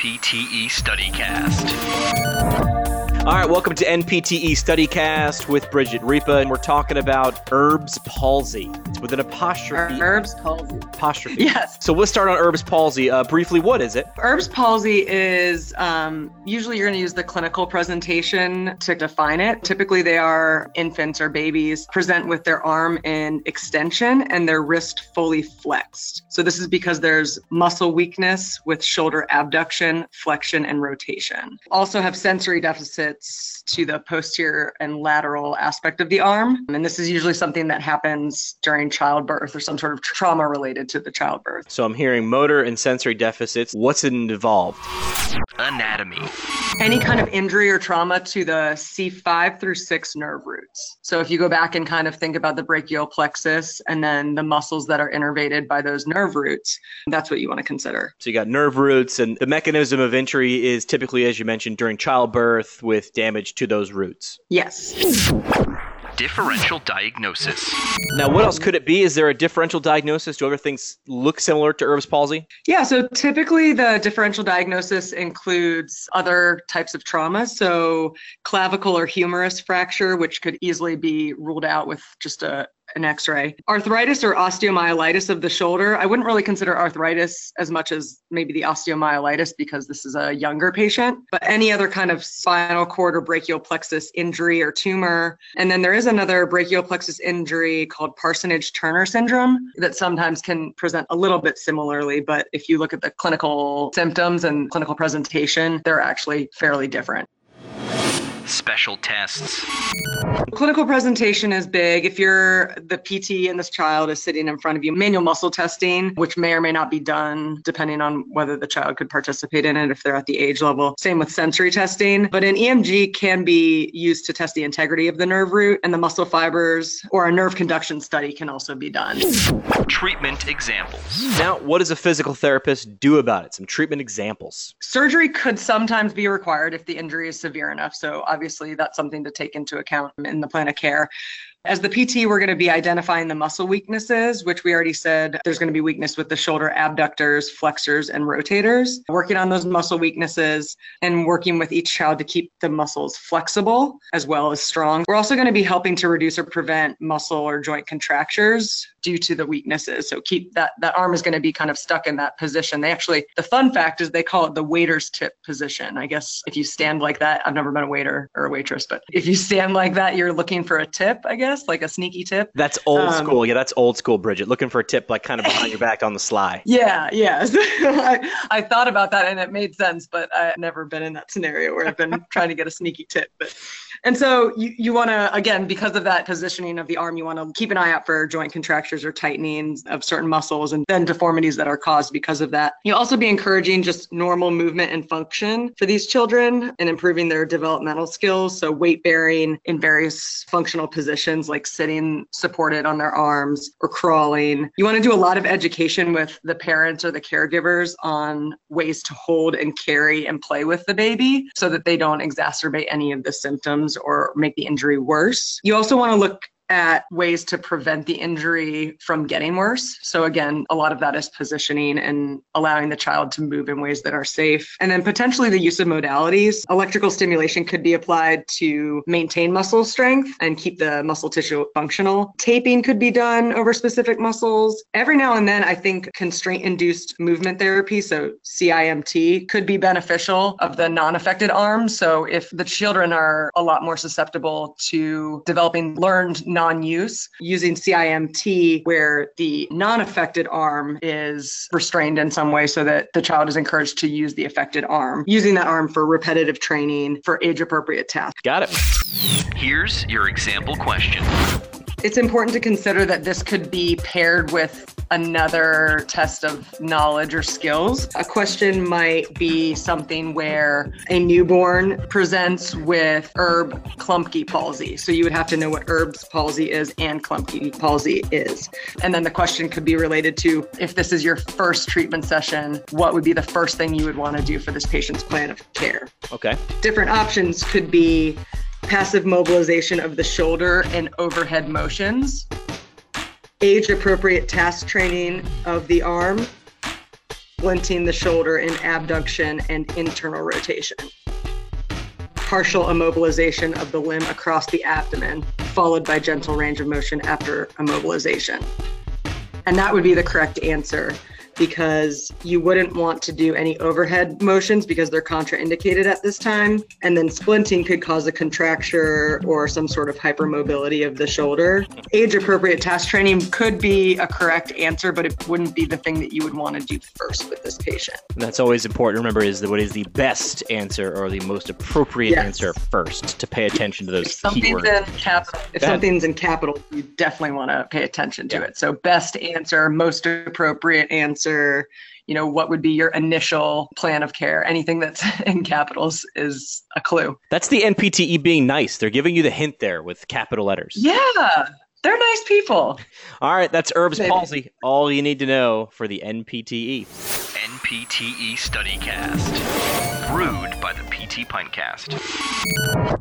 NPTE StudyCast. All right, welcome to NPTE StudyCast with Bridget Ripa, and we're talking about Erb's palsy. With an apostrophe. Erb's palsy. Apostrophe. Yes. So let's start on Erb's palsy. Uh, briefly, what is it? Erb's palsy is um, usually you're going to use the clinical presentation to define it. Typically, they are infants or babies present with their arm in extension and their wrist fully flexed. So, this is because there's muscle weakness with shoulder abduction, flexion, and rotation. Also, have sensory deficits to the posterior and lateral aspect of the arm. And this is usually something that happens during childbirth or some sort of trauma related to the childbirth. So I'm hearing motor and sensory deficits. What's involved? Anatomy. Any kind of injury or trauma to the C5 through 6 nerve roots. So if you go back and kind of think about the brachial plexus and then the muscles that are innervated by those nerve roots, that's what you want to consider. So you got nerve roots, and the mechanism of injury is typically, as you mentioned, during childbirth with damage to those roots. Yes. Differential diagnosis. Now, what else could it be? Is there a differential diagnosis? Do other things look similar to Erb's palsy? Yeah, so typically the differential diagnosis includes other types of trauma. So clavicle or humerus fracture, which could easily be ruled out with just a an x-ray. Arthritis or osteomyelitis of the shoulder. I wouldn't really consider arthritis as much as maybe the osteomyelitis because this is a younger patient, but any other kind of spinal cord or brachial plexus injury or tumor. And then there is another brachial plexus injury called Parsonage-Turner syndrome that sometimes can present a little bit similarly, but if you look at the clinical symptoms and clinical presentation, they're actually fairly different. Special tests. Clinical presentation is big. If you're the PT and this child is sitting in front of you, manual muscle testing, which may or may not be done depending on whether the child could participate in it if they're at the age level. Same with sensory testing. But an EMG can be used to test the integrity of the nerve root and the muscle fibers, or a nerve conduction study can also be done. Treatment examples. Now, what does a physical therapist do about it? Some treatment examples. Surgery could sometimes be required if the injury is severe enough. So obviously that's something to take into account in the plan of care. As the PT, we're going to be identifying the muscle weaknesses, which we already said there's going to be weakness with the shoulder abductors, flexors, and rotators. Working on those muscle weaknesses and working with each child to keep the muscles flexible as well as strong. We're also going to be helping to reduce or prevent muscle or joint contractures due to the weaknesses. So keep that that arm is going to be kind of stuck in that position. They actually the fun fact is they call it the waiter's tip position. I guess if you stand like that, I've never been a waiter or a waitress, but if you stand like that, you're looking for a tip, I guess, like a sneaky tip. That's old Um, school. Yeah, that's old school, Bridget. Looking for a tip like kind of behind your back on the sly. Yeah, yeah. I, I thought about that and it made sense, but I've never been in that scenario where I've been trying to get a sneaky tip. But and so you, you want to again because of that positioning of the arm, you want to keep an eye out for joint contractures or tightenings of certain muscles and then deformities that are caused because of that. You'll also be encouraging just normal movement and function for these children and improving their developmental skills. So weight bearing in various functional positions like sitting supported on their arms or crawling. You want to do a lot of education with the parents or the caregivers on ways to hold and carry and play with the baby so that they don't exacerbate any of the symptoms or make the injury worse. You also want to look at ways to prevent the injury from getting worse. So, again, a lot of that is positioning and allowing the child to move in ways that are safe. And then potentially the use of modalities. Electrical stimulation could be applied to maintain muscle strength and keep the muscle tissue functional. Taping could be done over specific muscles. Every now and then, I think constraint induced movement therapy, so CIMT, could be beneficial of the non affected arm. So, if the children are a lot more susceptible to developing learned non use, using CIMT, where the non affected arm is restrained in some way so that the child is encouraged to use the affected arm, using that arm for repetitive training for age appropriate tasks. Got it. Here's your example question. It's important to consider that this could be paired with another test of knowledge or skills. A question might be something where a newborn presents with Erb Klumpke palsy. So you would have to know what Erb's palsy is and Klumpke palsy is. And then the question could be related to if this is your first treatment session, what would be the first thing you would want to do for this patient's plan of care? Okay. different options could be passive mobilization of the shoulder and overhead motions, age appropriate task training of the arm, splinting the shoulder in abduction and internal rotation. Partial immobilization of the limb across the abdomen, followed by gentle range of motion after immobilization. And that would be the correct answer because you wouldn't want to do any overhead motions because they're contraindicated at this time. And then splinting could cause a contracture or some sort of hypermobility of the shoulder. Age appropriate task training could be a correct answer, but it wouldn't be the thing that you would want to do first with this patient. And that's always important to remember is that what is the best answer or the most appropriate Yes. answer first to pay attention to If those something's keywords. in capital, if Go something's in capital, you definitely want to pay attention to Yeah. it. So best answer, most appropriate answer, you know, what would be your initial plan of care? Anything that's in capitals is a clue. That's the NPTE being nice. They're giving you the hint there with capital letters. Yeah, they're nice people. All right, that's Erb's Maybe. palsy. All you need to know for the NPTE. NPTE StudyCast. Brewed by the PT Pintcast.